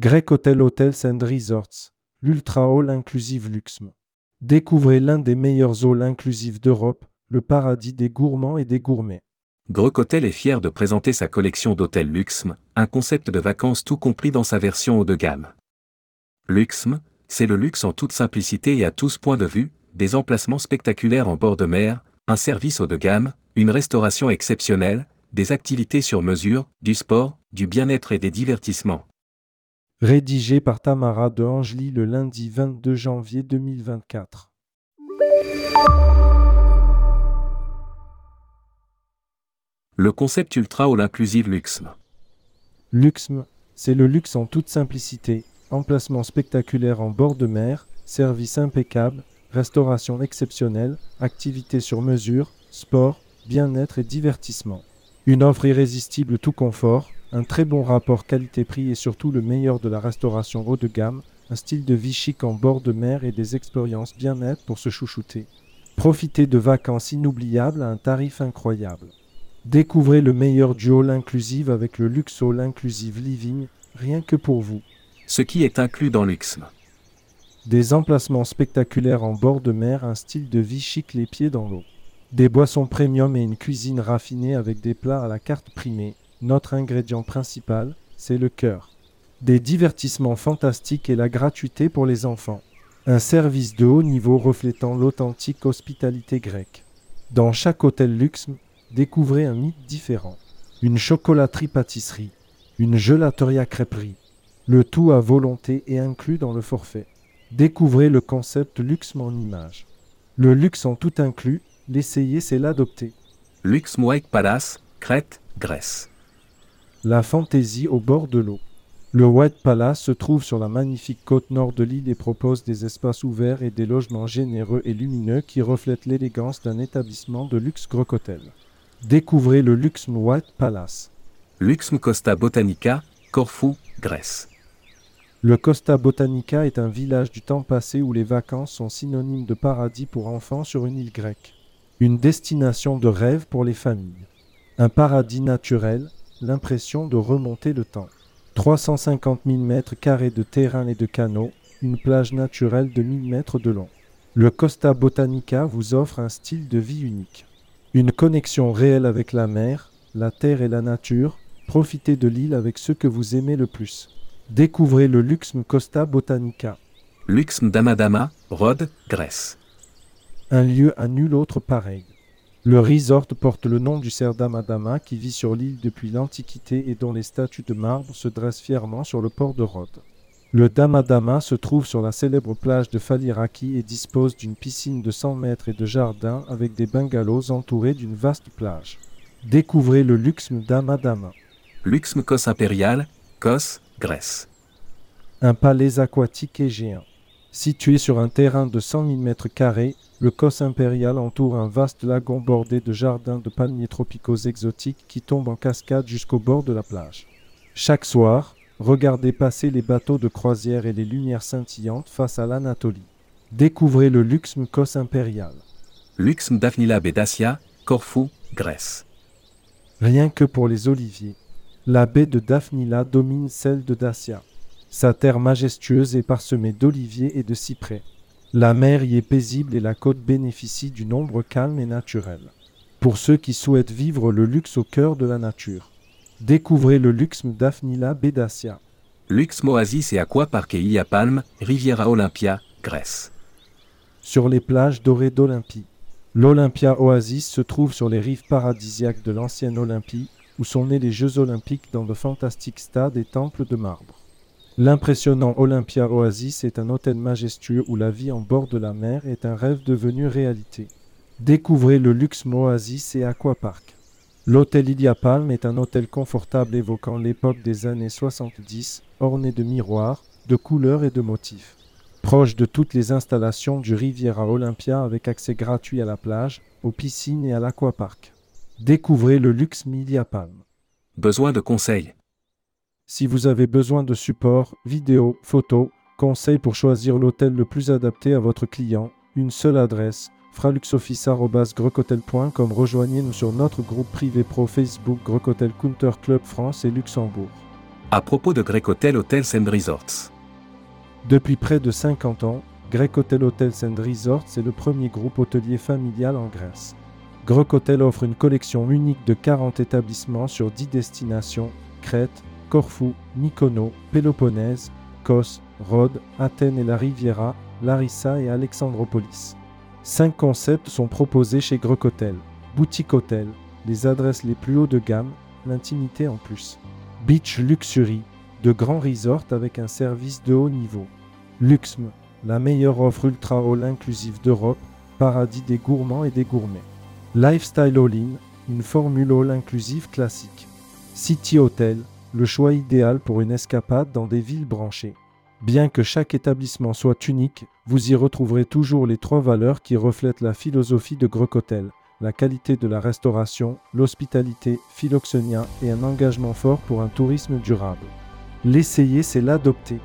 Grec Hotel Hotels and Resorts, l'Ultra Hall Inclusive Luxme. Découvrez l'un des meilleurs halls inclusifs d'Europe, le paradis des gourmands et des gourmets. Grec Hotel est fier de présenter sa collection d'hôtels Luxme, un concept de vacances tout compris dans sa version haut de gamme. Luxme, c'est le luxe en toute simplicité et à tous points de vue, des emplacements spectaculaires en bord de mer, un service haut de gamme, une restauration exceptionnelle, des activités sur mesure, du sport, du bien-être et des divertissements. Rédigé par Tamara de Angely le lundi 22 janvier 2024. Le concept Ultra All Inclusive Luxme. Luxme, c'est le luxe en toute simplicité, emplacement spectaculaire en bord de mer, service impeccable, restauration exceptionnelle, activités sur mesure, sport, bien-être et divertissement. Une offre irrésistible tout confort, un très bon rapport qualité-prix et surtout le meilleur de la restauration haut de gamme, un style de vie chic en bord de mer et des expériences bien-être pour se chouchouter. Profitez de vacances inoubliables à un tarif incroyable. Découvrez le meilleur du hall inclusive avec le Luxe Hall Inclusive Living, rien que pour vous. Ce qui est inclus dans Luxme. Des emplacements spectaculaires en bord de mer, un style de vie chic les pieds dans l'eau. Des boissons premium et une cuisine raffinée avec des plats à la carte primée. Notre ingrédient principal, c'est le cœur. Des divertissements fantastiques et la gratuité pour les enfants. Un service de haut niveau reflétant l'authentique hospitalité grecque. Dans chaque hôtel luxe, découvrez un mythe différent. Une chocolaterie-pâtisserie, une gelateria-crêperie. Le tout à volonté et inclus dans le forfait. Découvrez le concept luxe en image. Le luxe en tout inclus, l'essayer c'est l'adopter. Luxe White Palace, Crète, Grèce. La fantaisie au bord de l'eau. Le White Palace se trouve sur la magnifique côte nord de l'île et propose des espaces ouverts et des logements généreux et lumineux qui reflètent l'élégance d'un établissement de luxe Hotel. Découvrez le Luxm White Palace. Luxm Costa Botanica, Corfou, Grèce. Le Costa Botanica est un village du temps passé où les vacances sont synonymes de paradis pour enfants sur une île grecque. Une destination de rêve pour les familles. Un paradis naturel, l'impression de remonter le temps. 350 000 mètres carrés de terrain et de canaux, une plage naturelle de 1000 mètres de long. Le Costa Botanica vous offre un style de vie unique. Une connexion réelle avec la mer, la terre et la nature, profitez de l'île avec ceux que vous aimez le plus. Découvrez le Luxm Costa Botanica. Luxm Damadama, Rhodes, Grèce. Un lieu à nul autre pareil. Le resort porte le nom du cerf Damadama qui vit sur l'île depuis l'Antiquité et dont les statues de marbre se dressent fièrement sur le port de Rhodes. Le Damadama se trouve sur la célèbre plage de Faliraki et dispose d'une piscine de 100 mètres et de jardins avec des bungalows entourés d'une vaste plage. Découvrez le Luxm Damadama. Luxm Kos Impérial, Kos, Grèce. Un palais aquatique et géant. Situé sur un terrain de 100 000 mètres carrés, le Kos impérial entoure un vaste lagon bordé de jardins de palmiers tropicaux exotiques qui tombent en cascade jusqu'au bord de la plage. Chaque soir, regardez passer les bateaux de croisière et les lumières scintillantes face à l'Anatolie. Découvrez le Luxm Kos impérial. Luxm Daphnila Dacia, Corfou, Grèce. Rien que pour les oliviers. La baie de Daphnila domine celle de Dacia. Sa terre majestueuse est parsemée d'oliviers et de cyprès. La mer y est paisible et la côte bénéficie d'une ombre calme et naturelle. Pour ceux qui souhaitent vivre le luxe au cœur de la nature, découvrez le luxe Daphnila Dacia. Luxe Oasis et Aquapark et Ia Palm, Riviera Olympia, Grèce. Sur les plages dorées d'Olympie. L'Olympia Oasis se trouve sur les rives paradisiaques de l'ancienne Olympie où sont nés les Jeux olympiques dans de fantastiques stades et temples de marbre. L'impressionnant Olympia Oasis est un hôtel majestueux où la vie en bord de la mer est un rêve devenu réalité. Découvrez le luxe Oasis et Aquapark. L'hôtel Ilia Palm est un hôtel confortable évoquant l'époque des années 70, orné de miroirs, de couleurs et de motifs. Proche de toutes les installations du Riviera Olympia avec accès gratuit à la plage, aux piscines et à l'aquapark. Découvrez le luxe Media Palm. Besoin de conseils. Si vous avez besoin de support, vidéos, photos, conseils pour choisir l'hôtel le plus adapté à votre client, une seule adresse fraluxoffice.com. Rejoignez-nous sur notre groupe privé pro Facebook Grocotel Counter Club France et Luxembourg. À propos de Grec Hotel Hotels and Resorts. Depuis près de 50 ans, Grec Hotel Hotels and Resorts est le premier groupe hôtelier familial en Grèce. Grec Hotel offre une collection unique de 40 établissements sur 10 destinations Crète, Corfou, Mykonos, Péloponnèse, Kos, Rhodes, Athènes et la Riviera, Larissa et Alexandropolis. Cinq concepts sont proposés chez Grec Hotel. Boutique Hôtel, les adresses les plus haut de gamme, l'intimité en plus. Beach Luxury, de grands resorts avec un service de haut niveau. Luxm, la meilleure offre ultra all inclusive d'Europe, paradis des gourmands et des gourmets. Lifestyle All-in, une formule all inclusive classique. City Hotel, le choix idéal pour une escapade dans des villes branchées. Bien que chaque établissement soit unique, vous y retrouverez toujours les trois valeurs qui reflètent la philosophie de Grec Hotel la qualité de la restauration, l'hospitalité philoxénia et un engagement fort pour un tourisme durable. L'essayer, c'est l'adopter.